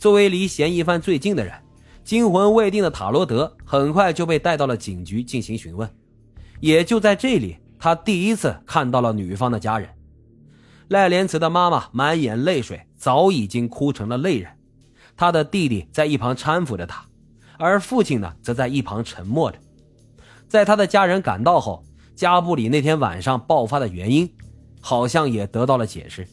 作为离嫌疑犯最近的人，惊魂未定的塔罗德很快就被带到了警局进行询问。也就在这里，他第一次看到了女方的家人。赖莲慈的妈妈满眼泪水，早已经哭成了泪人。他的弟弟在一旁搀扶着他，而父亲呢，则在一旁沉默着。在他的家人赶到后，加布里那天晚上爆发的原因，好像也得到了解释。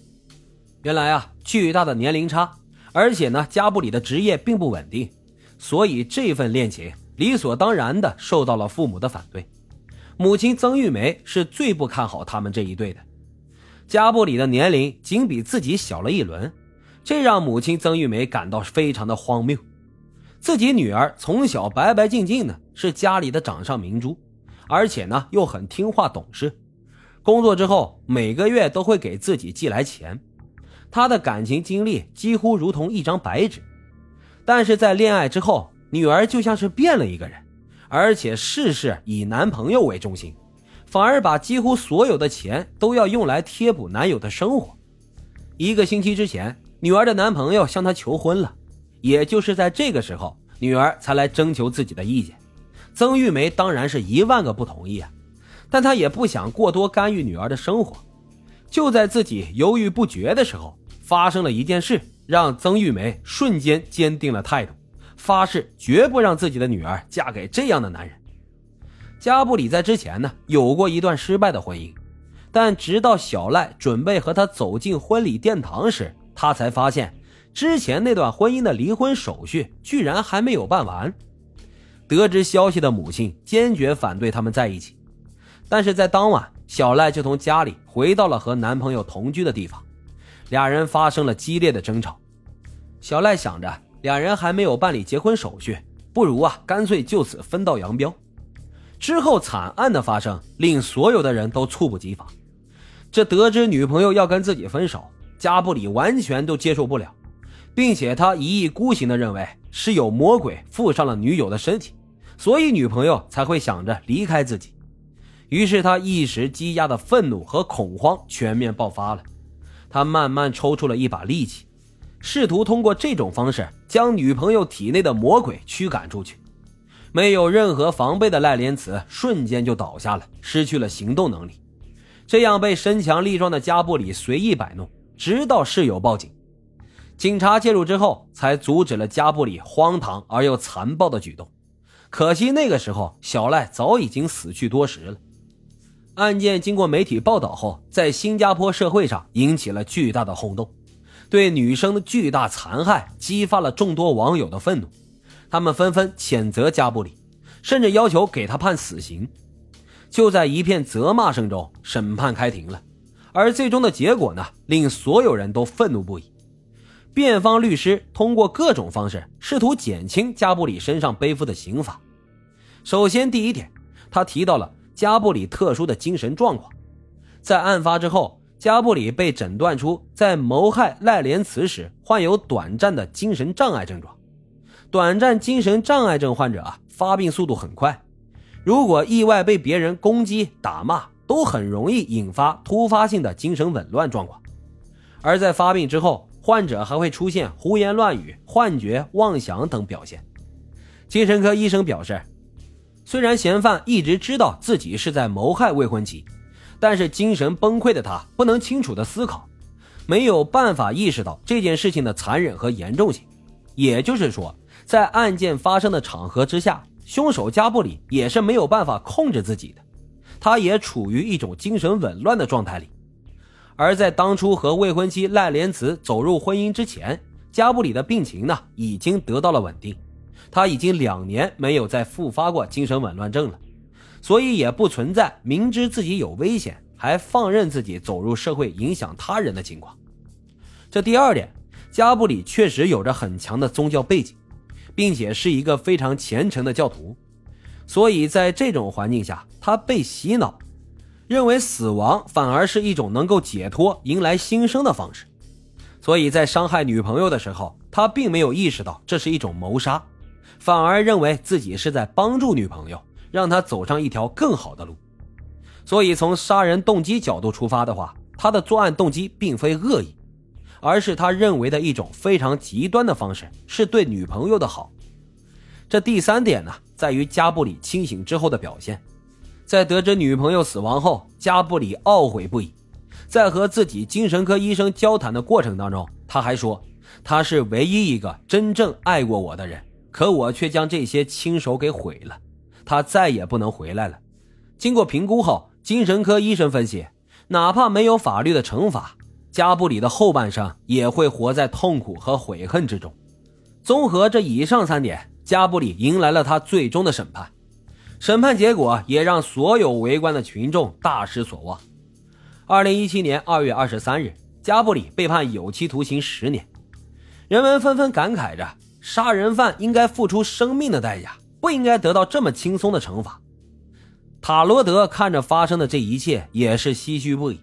原来啊，巨大的年龄差，而且呢，加布里的职业并不稳定，所以这份恋情理所当然的受到了父母的反对。母亲曾玉梅是最不看好他们这一对的。加布里的年龄仅比自己小了一轮，这让母亲曾玉梅感到非常的荒谬。自己女儿从小白白净净的，是家里的掌上明珠，而且呢又很听话懂事。工作之后每个月都会给自己寄来钱。她的感情经历几乎如同一张白纸，但是在恋爱之后，女儿就像是变了一个人，而且事事以男朋友为中心，反而把几乎所有的钱都要用来贴补男友的生活。一个星期之前，女儿的男朋友向她求婚了。也就是在这个时候，女儿才来征求自己的意见。曾玉梅当然是一万个不同意啊，但她也不想过多干预女儿的生活。就在自己犹豫不决的时候，发生了一件事，让曾玉梅瞬间坚定了态度，发誓绝不让自己的女儿嫁给这样的男人。加布里在之前呢有过一段失败的婚姻，但直到小赖准备和他走进婚礼殿堂时，他才发现。之前那段婚姻的离婚手续居然还没有办完，得知消息的母亲坚决反对他们在一起。但是在当晚，小赖就从家里回到了和男朋友同居的地方，俩人发生了激烈的争吵。小赖想着，俩人还没有办理结婚手续，不如啊，干脆就此分道扬镳。之后惨案的发生令所有的人都猝不及防。这得知女朋友要跟自己分手，加布里完全都接受不了。并且他一意孤行的认为是有魔鬼附上了女友的身体，所以女朋友才会想着离开自己。于是他一时积压的愤怒和恐慌全面爆发了。他慢慢抽出了一把力气，试图通过这种方式将女朋友体内的魔鬼驱赶出去。没有任何防备的赖莲慈瞬间就倒下了，失去了行动能力。这样被身强力壮的加布里随意摆弄，直到室友报警。警察介入之后，才阻止了加布里荒唐而又残暴的举动。可惜那个时候，小赖早已经死去多时了。案件经过媒体报道后，在新加坡社会上引起了巨大的轰动，对女生的巨大残害激发了众多网友的愤怒，他们纷纷谴责加布里，甚至要求给他判死刑。就在一片责骂声中，审判开庭了。而最终的结果呢，令所有人都愤怒不已。辩方律师通过各种方式试图减轻加布里身上背负的刑罚。首先，第一点，他提到了加布里特殊的精神状况。在案发之后，加布里被诊断出在谋害赖莲慈时患有短暂的精神障碍症状。短暂精神障碍症患者啊，发病速度很快，如果意外被别人攻击、打骂，都很容易引发突发性的精神紊乱状况。而在发病之后，患者还会出现胡言乱语、幻觉、妄想等表现。精神科医生表示，虽然嫌犯一直知道自己是在谋害未婚妻，但是精神崩溃的他不能清楚的思考，没有办法意识到这件事情的残忍和严重性。也就是说，在案件发生的场合之下，凶手加布里也是没有办法控制自己的，他也处于一种精神紊乱的状态里。而在当初和未婚妻赖莲慈走入婚姻之前，加布里的病情呢已经得到了稳定，他已经两年没有再复发过精神紊乱症了，所以也不存在明知自己有危险还放任自己走入社会影响他人的情况。这第二点，加布里确实有着很强的宗教背景，并且是一个非常虔诚的教徒，所以在这种环境下，他被洗脑。认为死亡反而是一种能够解脱、迎来新生的方式，所以在伤害女朋友的时候，他并没有意识到这是一种谋杀，反而认为自己是在帮助女朋友，让她走上一条更好的路。所以从杀人动机角度出发的话，他的作案动机并非恶意，而是他认为的一种非常极端的方式，是对女朋友的好。这第三点呢，在于加布里清醒之后的表现。在得知女朋友死亡后，加布里懊悔不已。在和自己精神科医生交谈的过程当中，他还说：“他是唯一一个真正爱过我的人，可我却将这些亲手给毁了。他再也不能回来了。”经过评估后，精神科医生分析，哪怕没有法律的惩罚，加布里的后半生也会活在痛苦和悔恨之中。综合这以上三点，加布里迎来了他最终的审判。审判结果也让所有围观的群众大失所望。二零一七年二月二十三日，加布里被判有期徒刑十年。人们纷纷感慨着：杀人犯应该付出生命的代价，不应该得到这么轻松的惩罚。塔罗德看着发生的这一切，也是唏嘘不已。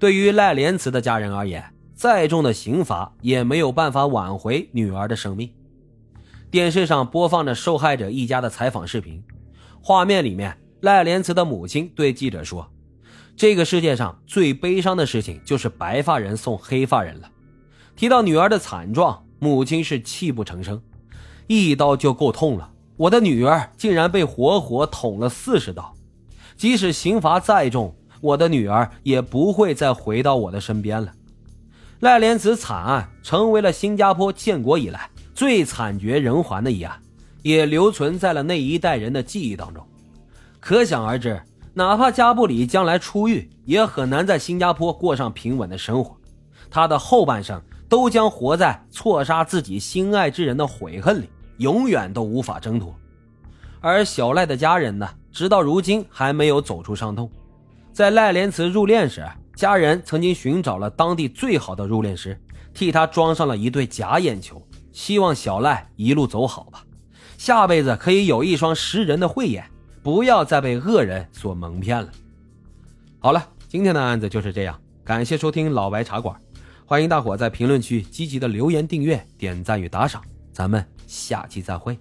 对于赖莲慈的家人而言，再重的刑罚也没有办法挽回女儿的生命。电视上播放着受害者一家的采访视频。画面里面，赖莲慈的母亲对记者说：“这个世界上最悲伤的事情就是白发人送黑发人了。”提到女儿的惨状，母亲是泣不成声。一刀就够痛了，我的女儿竟然被活活捅了四十刀。即使刑罚再重，我的女儿也不会再回到我的身边了。赖莲子惨案成为了新加坡建国以来最惨绝人寰的一案。也留存在了那一代人的记忆当中，可想而知，哪怕加布里将来出狱，也很难在新加坡过上平稳的生活。他的后半生都将活在错杀自己心爱之人的悔恨里，永远都无法挣脱。而小赖的家人呢，直到如今还没有走出伤痛。在赖莲慈入殓时，家人曾经寻找了当地最好的入殓师，替他装上了一对假眼球，希望小赖一路走好吧。下辈子可以有一双识人的慧眼，不要再被恶人所蒙骗了。好了，今天的案子就是这样，感谢收听老白茶馆，欢迎大伙在评论区积极的留言、订阅、点赞与打赏，咱们下期再会。